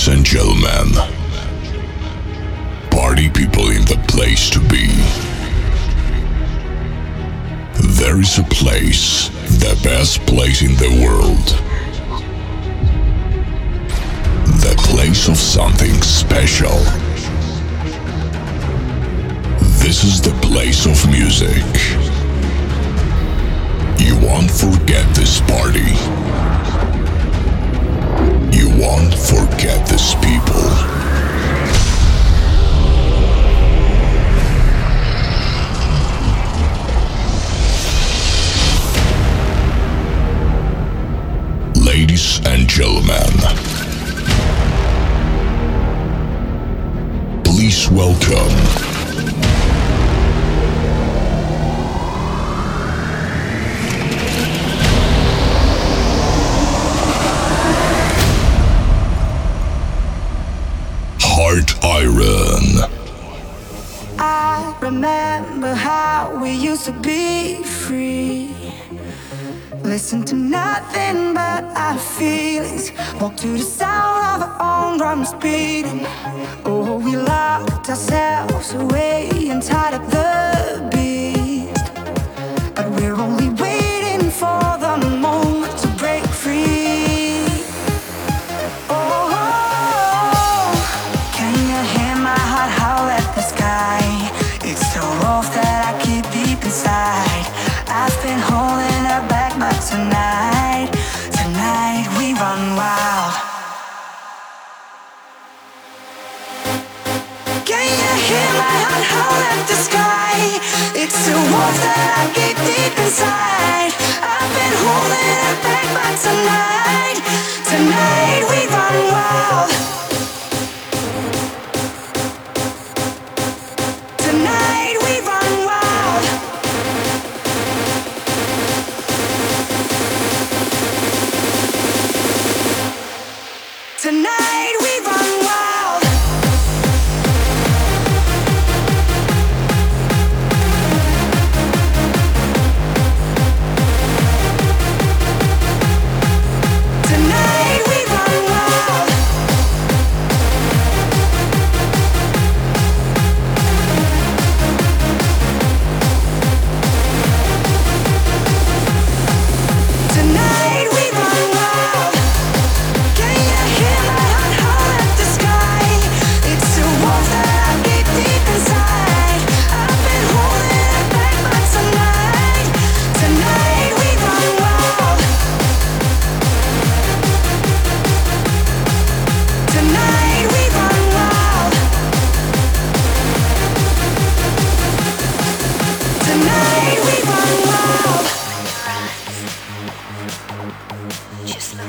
Ladies and gentlemen, party people in the place to be. There is a place, the best place in the world. The place of something special. This is the place of music. You won't forget this party. Won't forget these people. Ladies and gentlemen, please welcome Heart Iron. I remember how we used to be free. Listen to nothing but our feelings. Walk to the sound of our own drums beating. Oh, we locked ourselves away and tied up the beast. But we're only tonight, we run wild.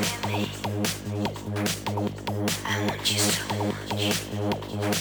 I want you so much.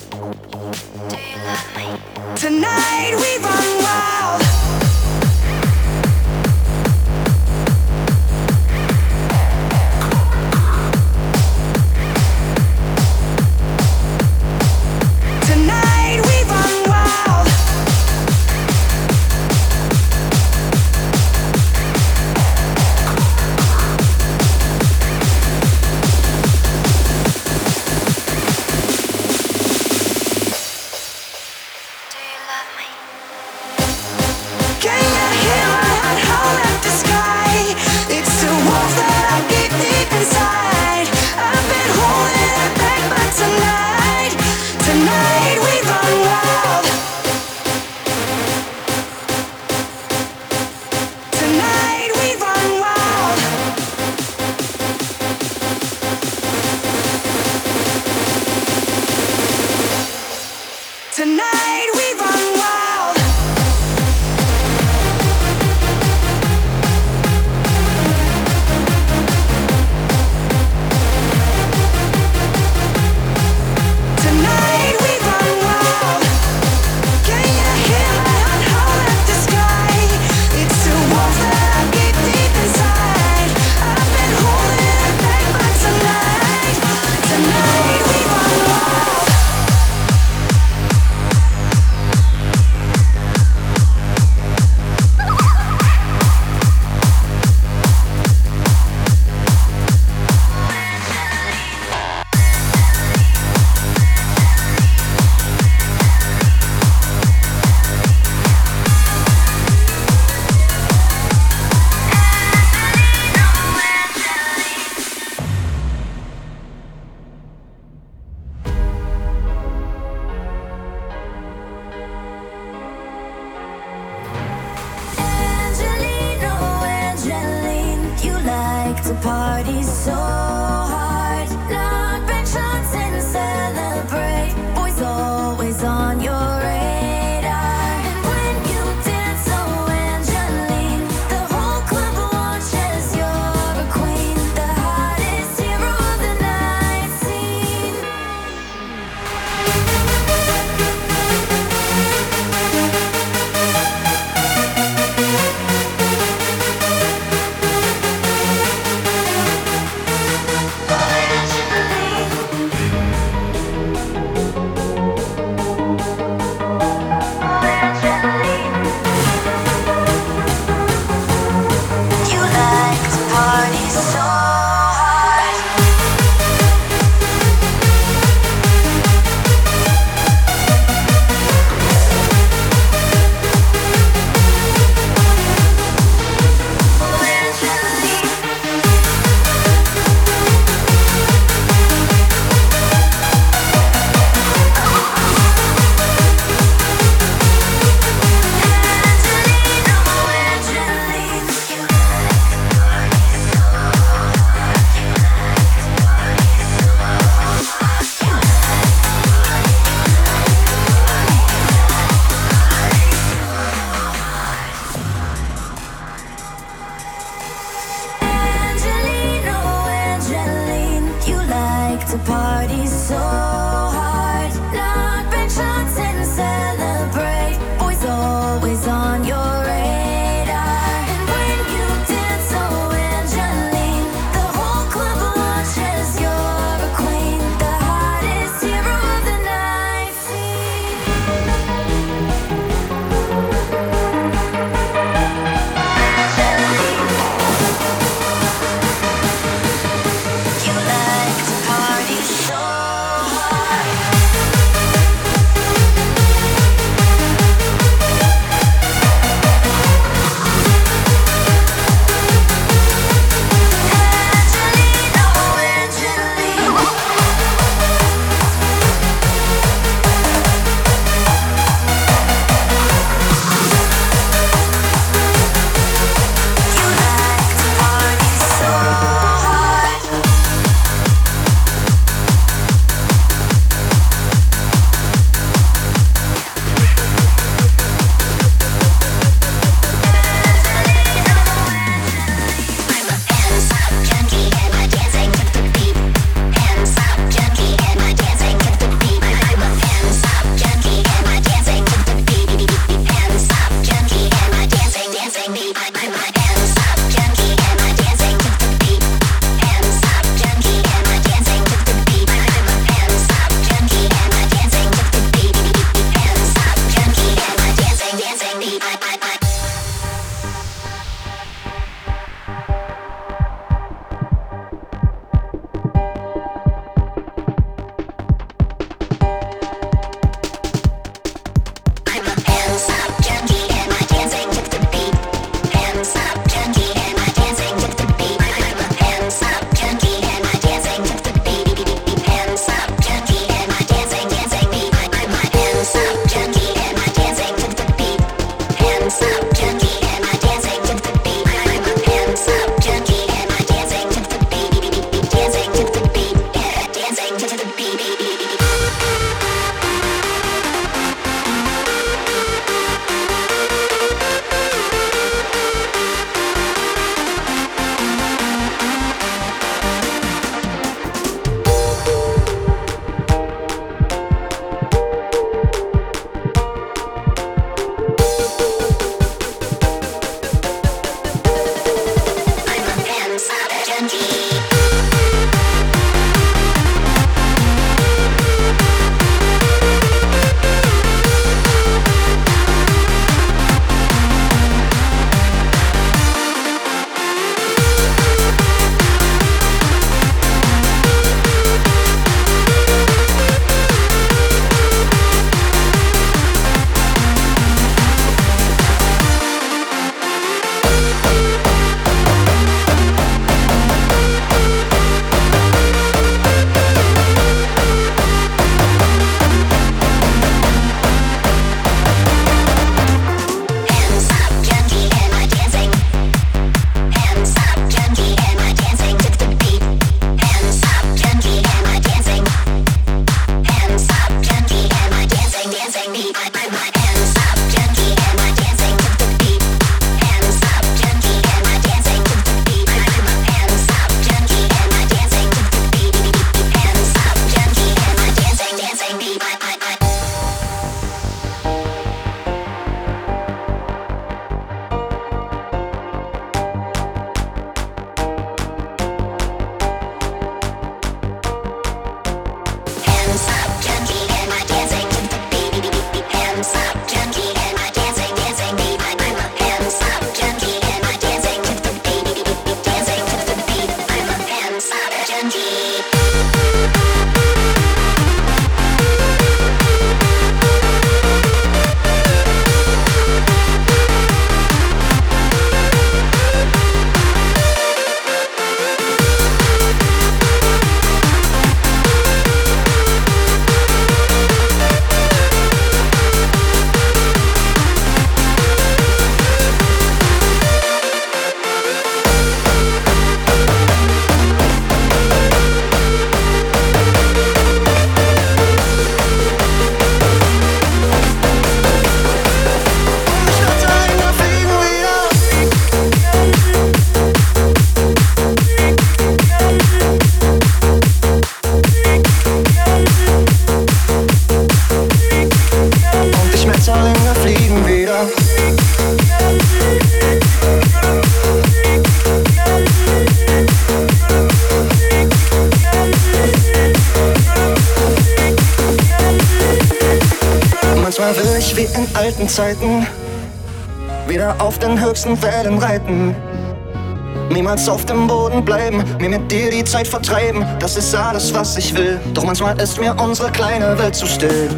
Mir mit dir die Zeit vertreiben, das ist alles, was ich will. Doch manchmal ist mir unsere kleine Welt zu still.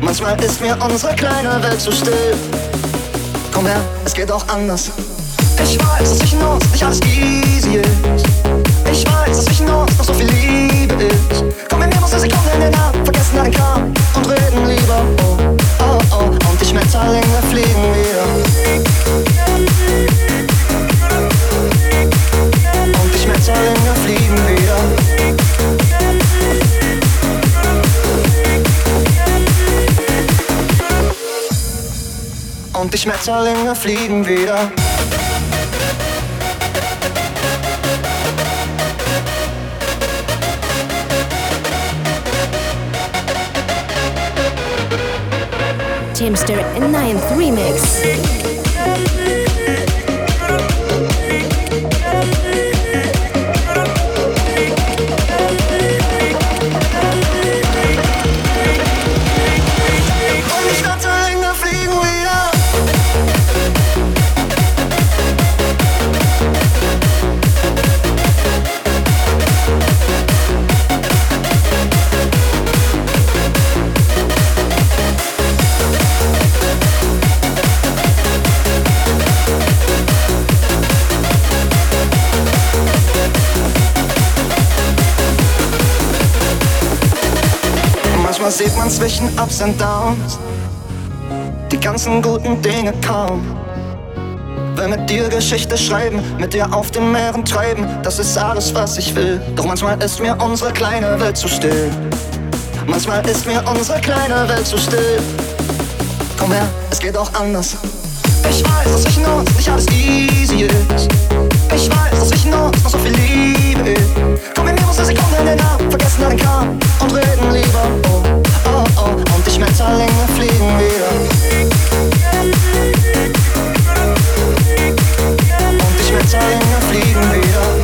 Manchmal ist mir unsere kleine Welt zu still. Komm her, es geht auch anders. Ich weiß, dass zwischen uns nicht alles easy ist. Ich weiß, dass zwischen uns noch so viel Liebe ist. Komm, wir nehmen uns eine Sekunde in den Arm, vergessen allen Kram und reden lieber. Oh, oh, oh, und die Schmetterlinge fliegen wieder. Und die Schmetterlinge fliegen wieder. Teamster Ninth Remix. Sieht man zwischen Ups und Downs die ganzen guten Dinge kaum. Will mit dir Geschichte schreiben, mit dir auf den Meeren treiben, das ist alles, was ich will. Doch manchmal ist mir unsere kleine Welt zu still. Manchmal ist mir unsere kleine Welt zu still. Komm her, es geht auch anders. Ich weiß, dass zwischen uns nicht alles easy ist. Ich weiß, dass zwischen uns noch so viel Liebe ist. Komm, wir nehmen uns eine Sekunde in den Arm, vergessen allen Kram und reden lieber. Oh, und die Schmetterlinge fliegen wieder. Fliegen wieder.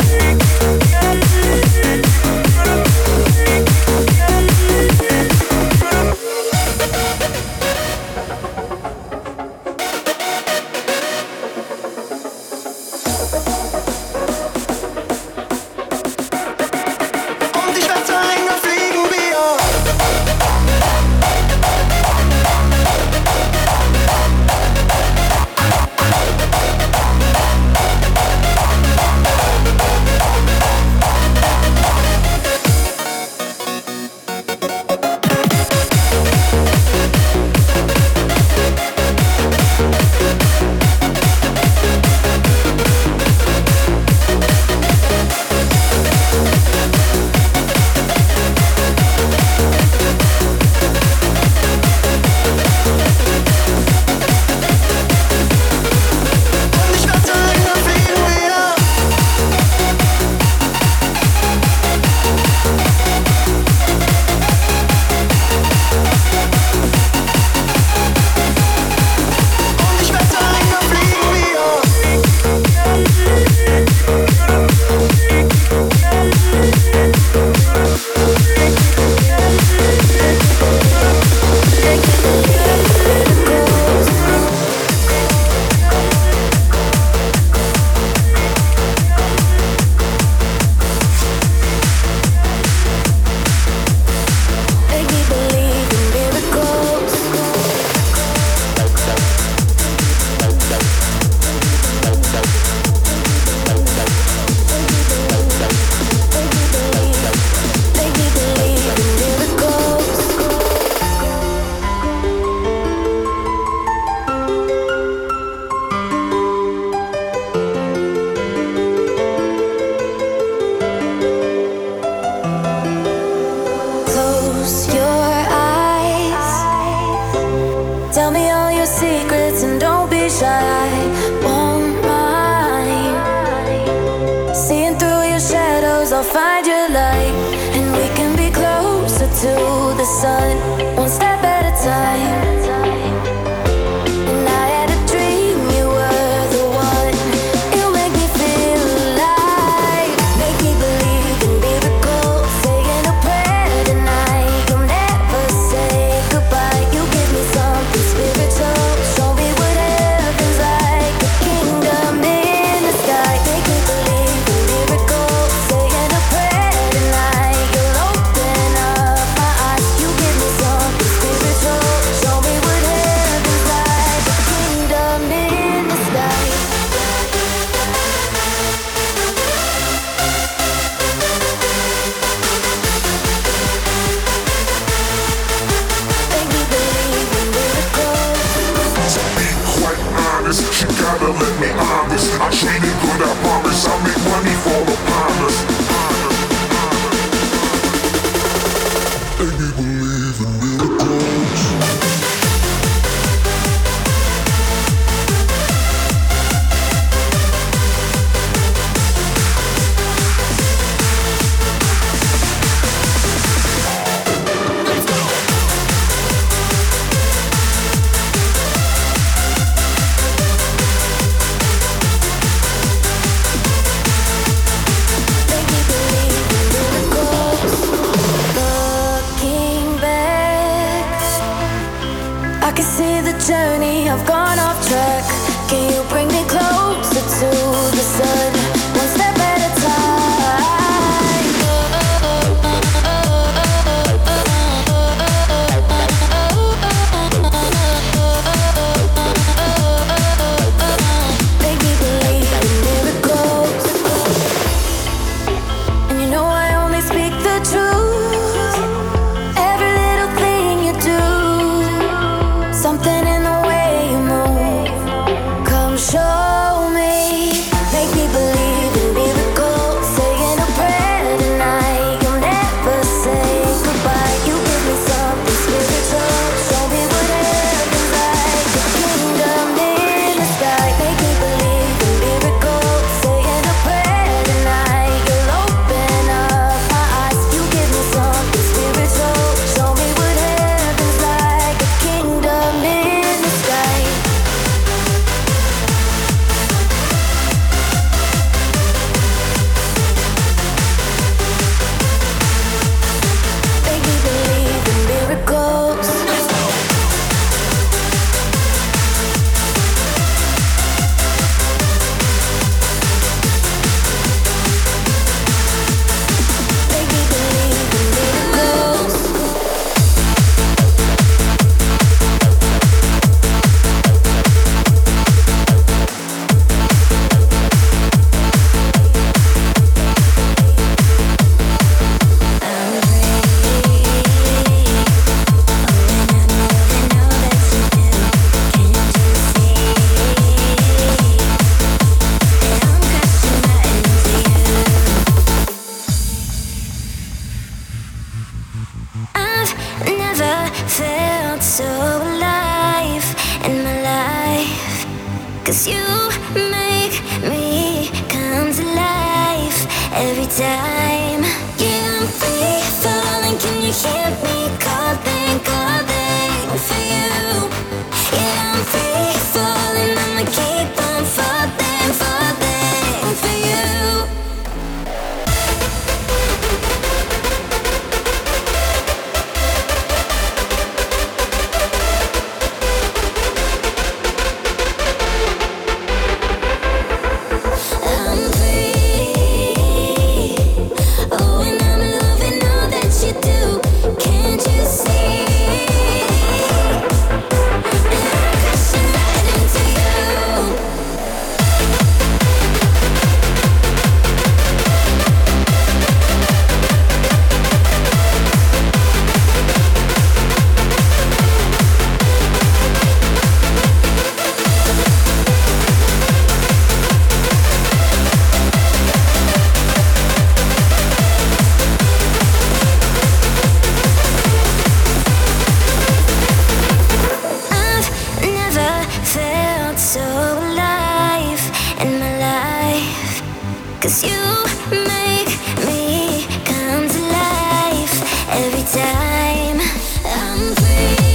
I'm free.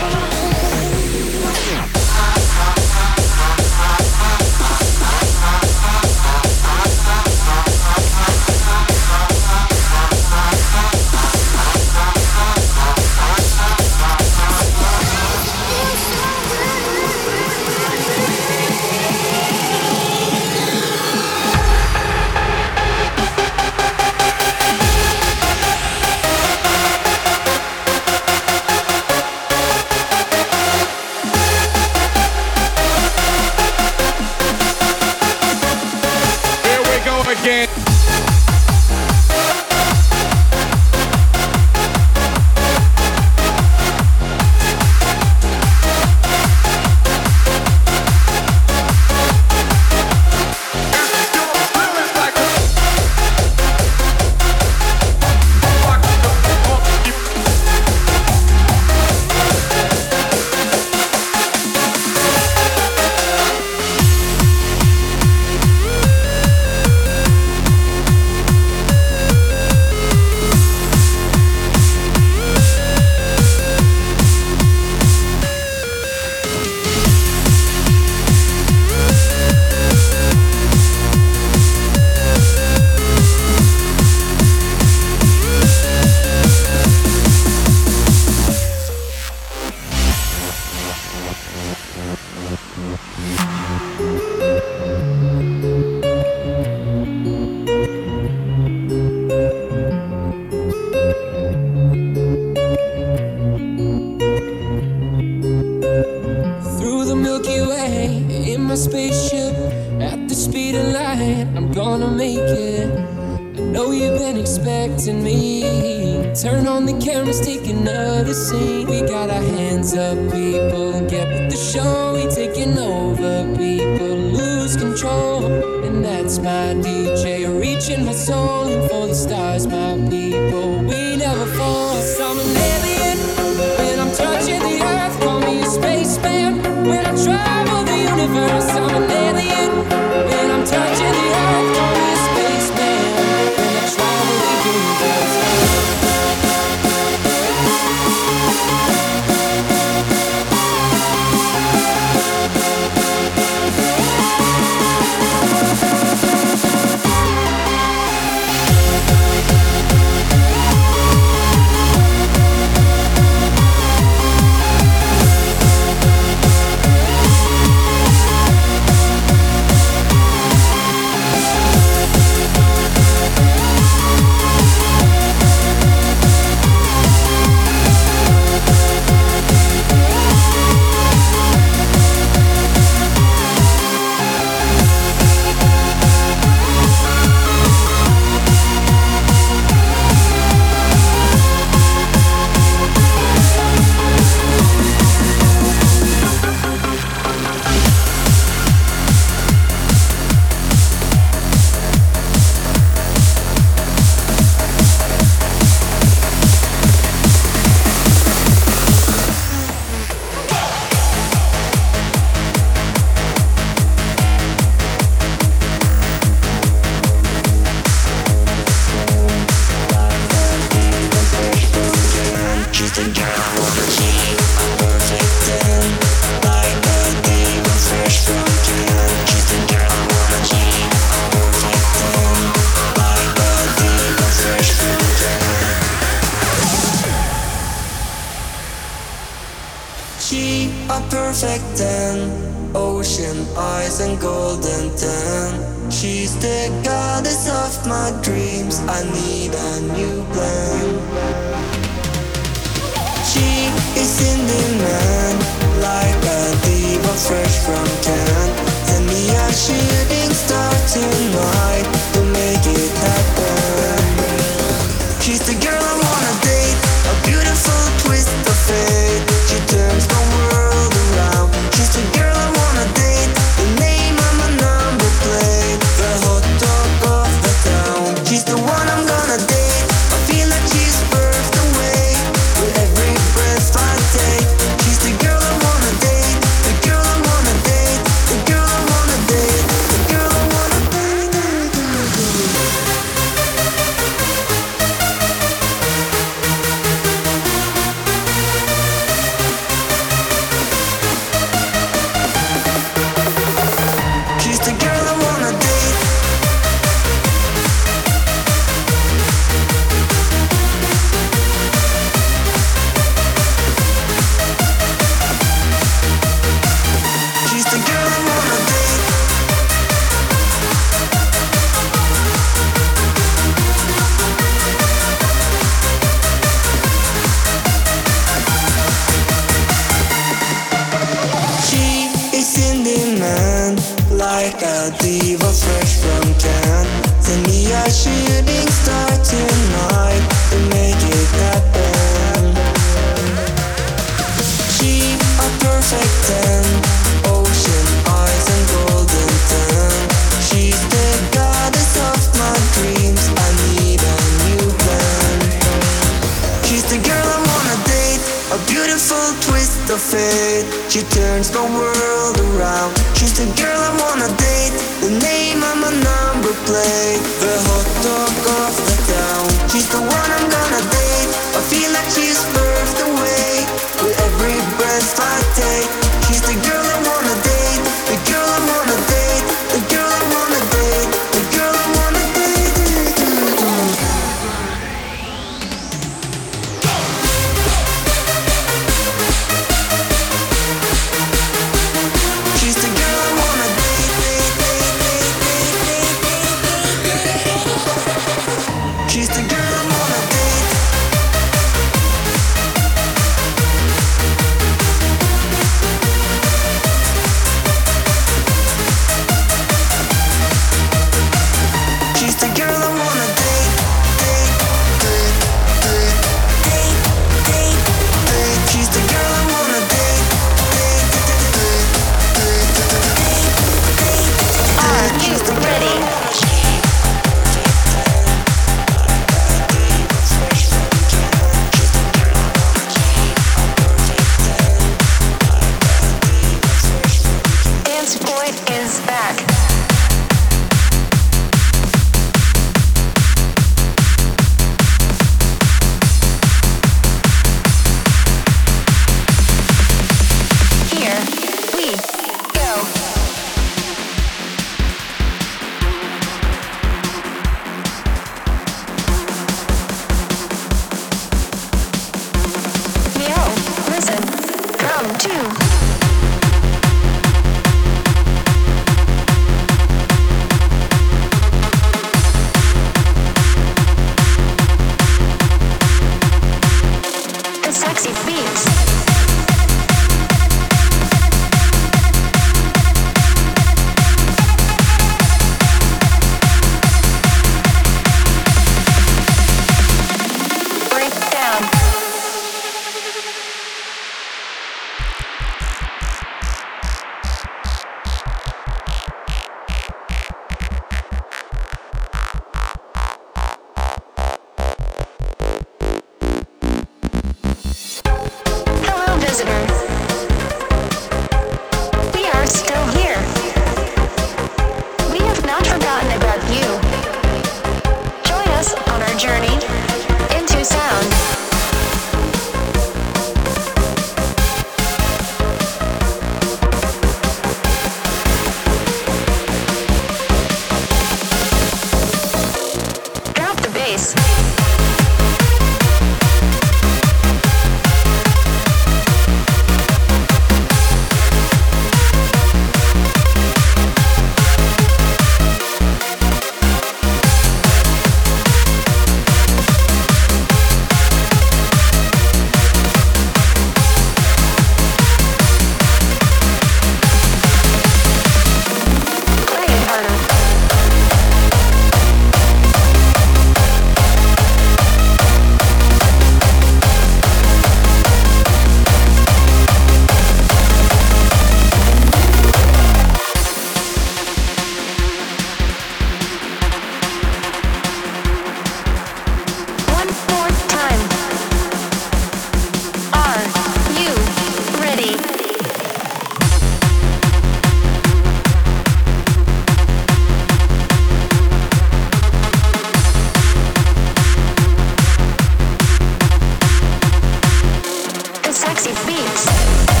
Sexy beats.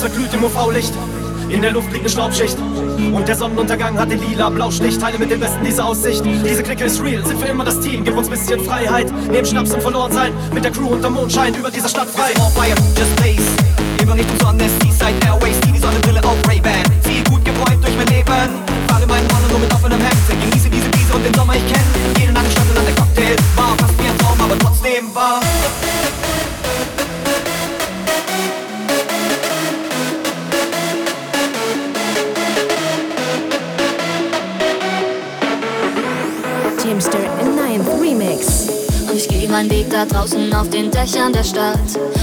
Das wird glüht im UV-Licht. In der Luft liegt eine Staubschicht. Und der Sonnenuntergang hat den lila Blauschlicht. Teile mit dem Besten diese Aussicht. Diese Clique ist real, sind für immer das Team. Gib uns bisschen Freiheit. Neben Schnaps und verloren sein. Mit der Crew unterm Mondschein über dieser Stadt frei. On fire, just blaze. Über Richtung Sonne, Seaside Airways, die Sonnenbrille auf Ray-Ban. Zieh gut gebräunt durch mein Leben. Fahre meinen Mann nur mit offenem Hemd. Genieße diese Wiese und den Sommer, ich kenn. Jede Nacht stand an der Cocktailbar. Fast wie ein Traum, aber trotzdem wahr. Meinen Weg da draußen auf den Dächern der Stadt.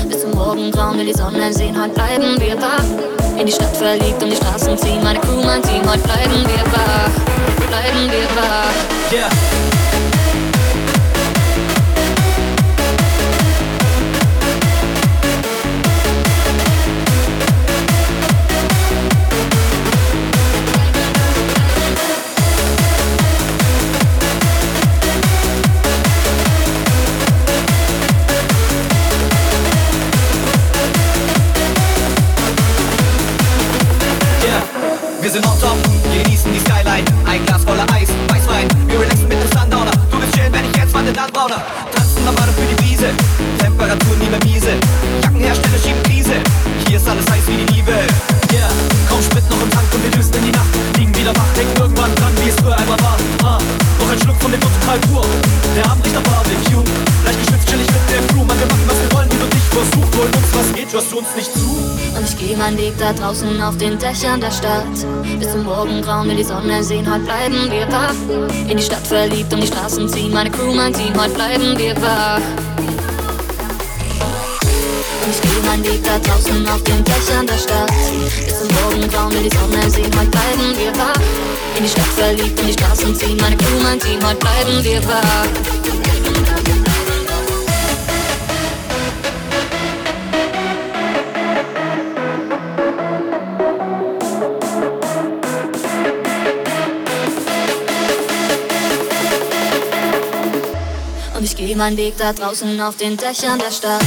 Bis zum Morgengrauen will die Sonne sehen, heute bleiben wir wach. In die Stadt verliebt und die Straßen ziehen, meine Crew, mein Team, heute bleiben wir wach. Bleiben wir wach. Yeah. Da draußen auf den Dächern der Stadt. Bis zum Morgengrauen will die Sonne sehen, heute bleiben wir wach. In die Stadt verliebt und die Straßen ziehen, meine Crew, mein Team, heute bleiben wir wach. Und ich gehe meinen Weg da draußen auf den Dächern der Stadt. Bis zum Morgengrauen will die Sonne sehen, heute bleiben wir wach. In die Stadt verliebt und die Straßen ziehen, meine Crew, mein Team, heute bleiben wir wach. Meinen Weg da draußen auf den Dächern der Stadt.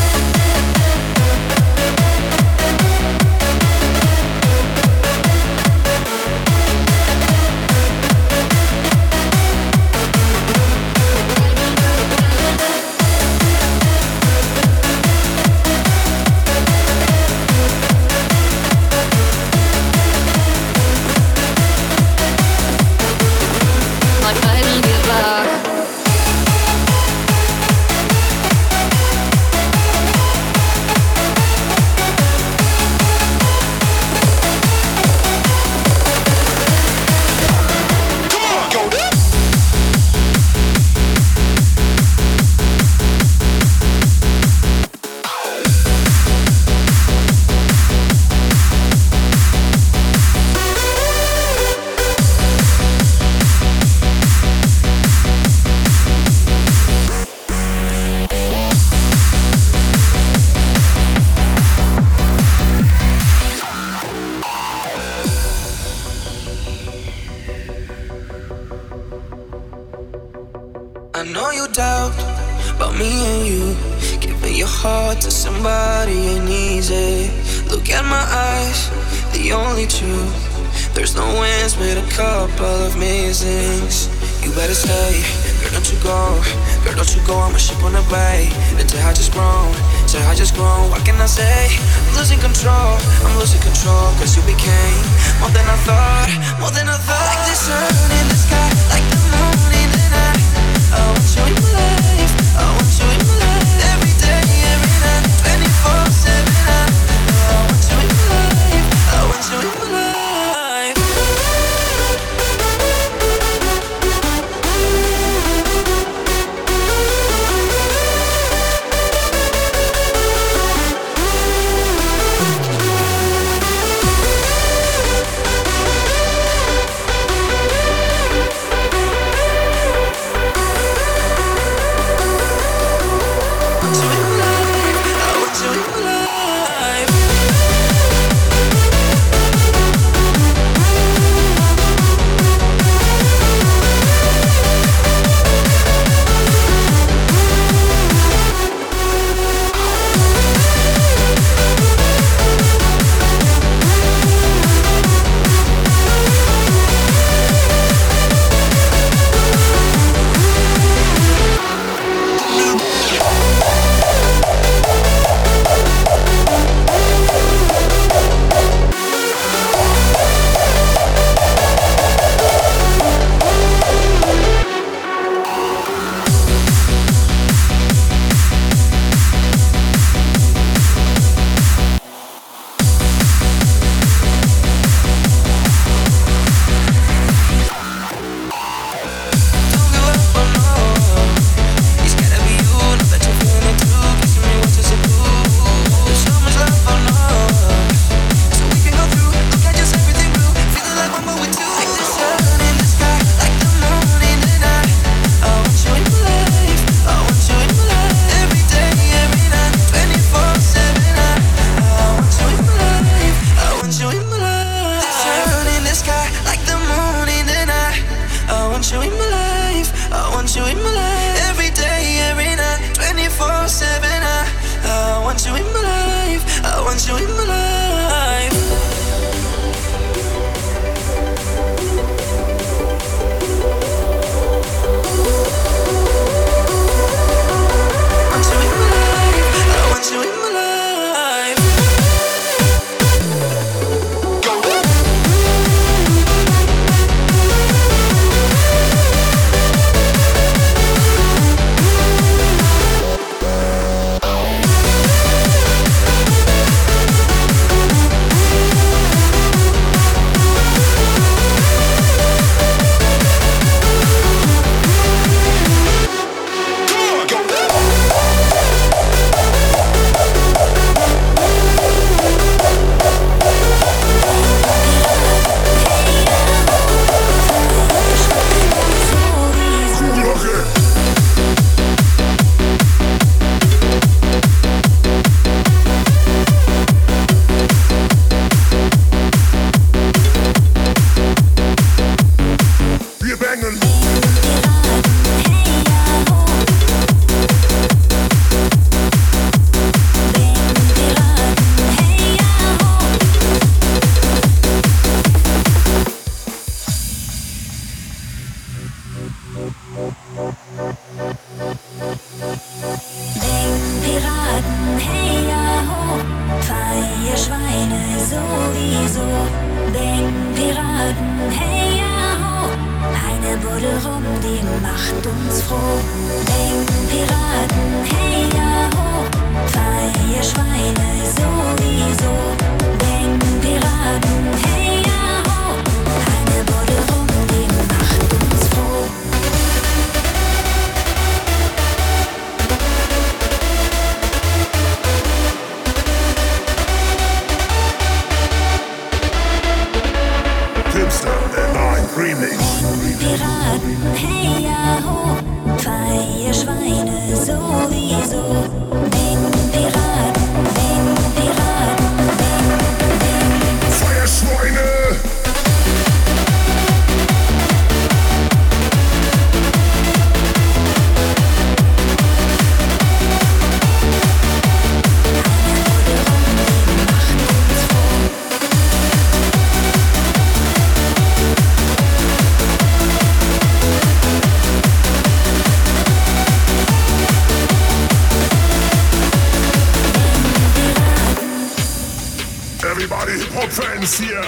Hip-Hop-Fans hier.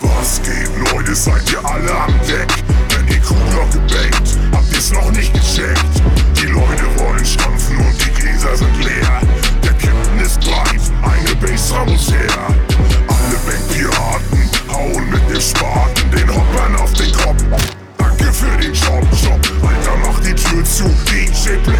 Was geht, Leute, seid ihr alle am Deck? Wenn ihr Kuhlock gebankt, habt ihr's noch nicht gecheckt. Die Leute wollen stampfen und die Gläser sind leer. Der Captain ist breit, eine Base muss her. Alle Bankpiraten hauen mit dem Spaten den Hoppern auf den Kopf. Danke für den Job, Job. Alter, mach die Tür zu, DJ Play.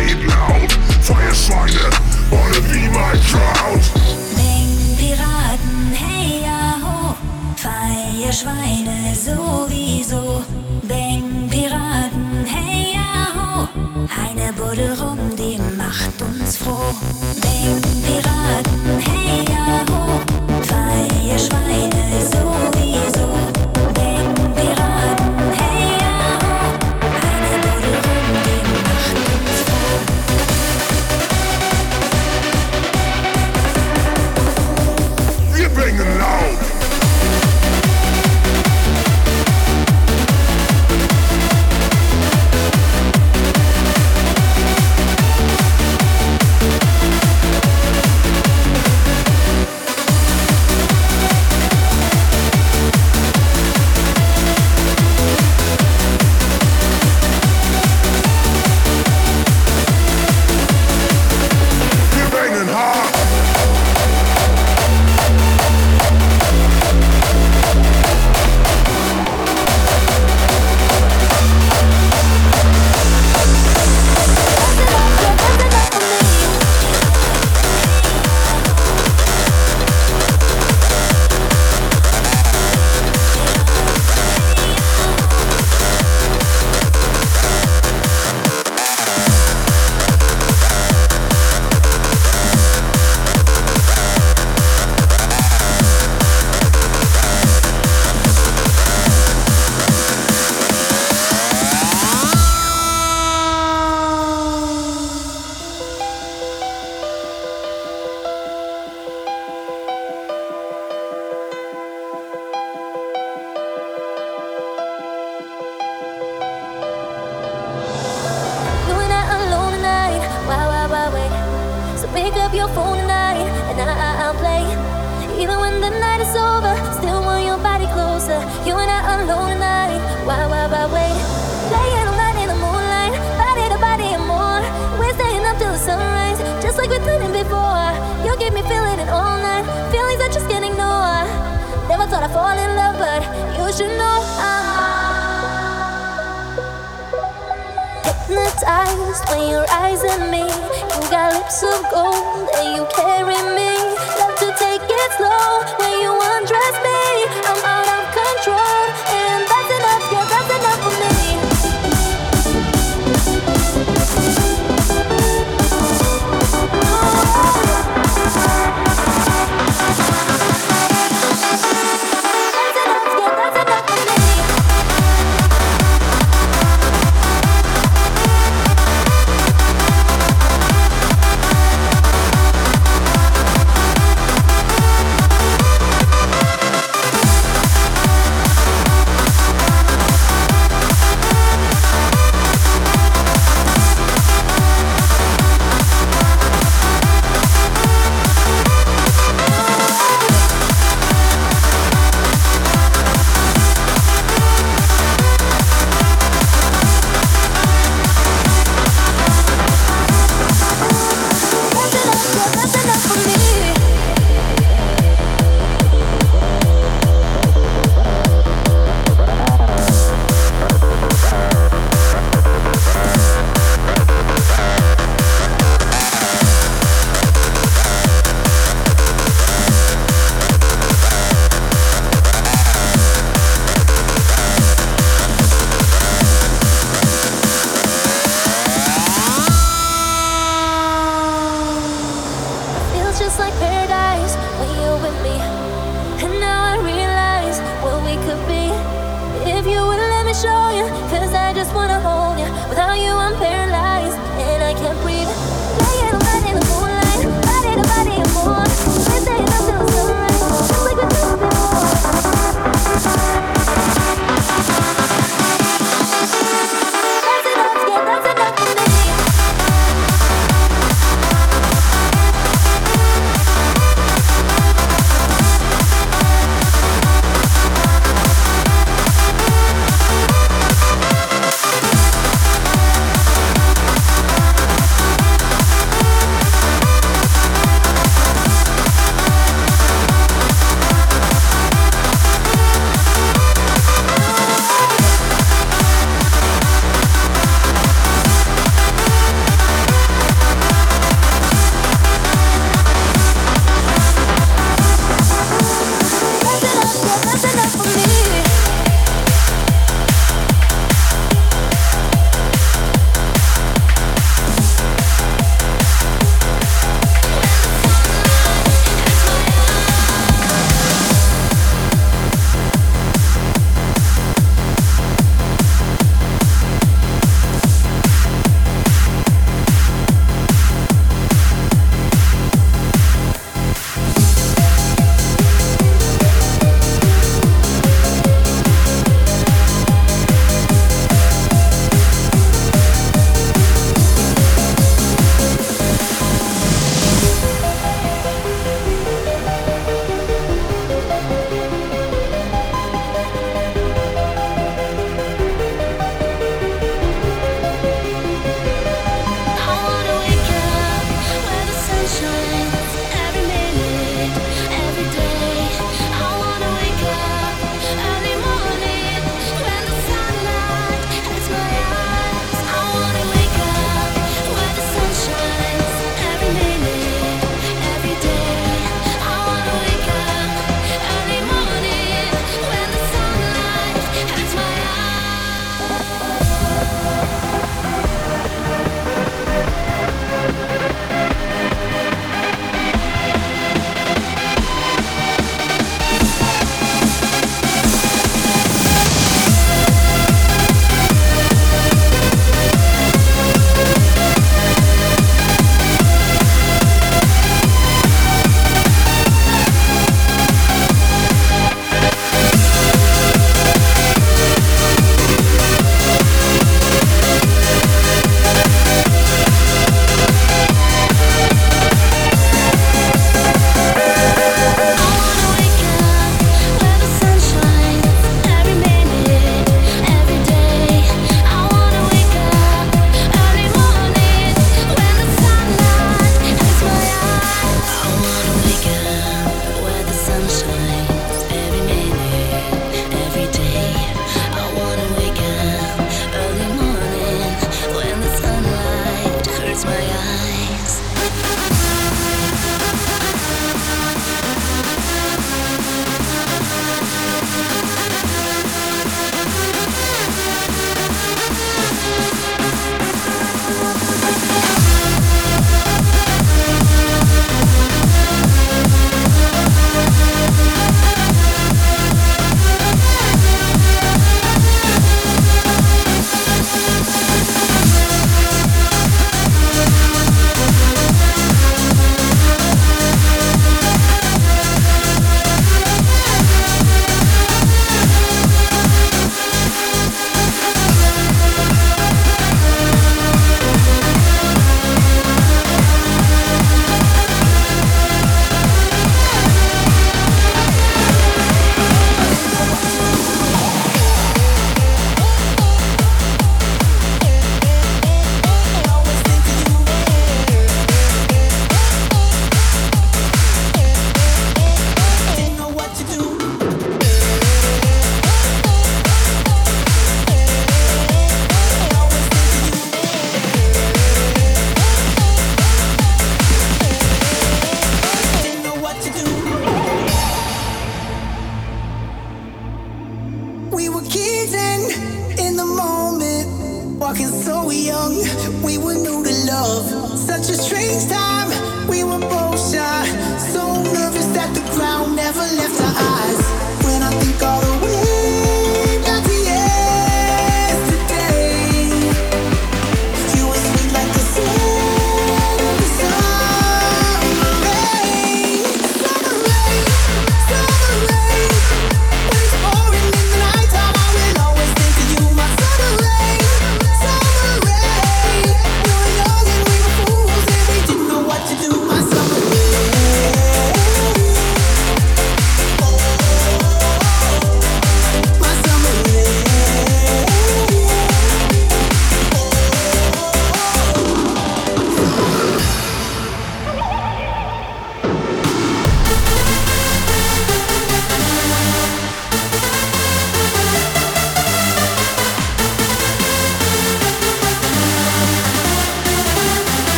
never left her.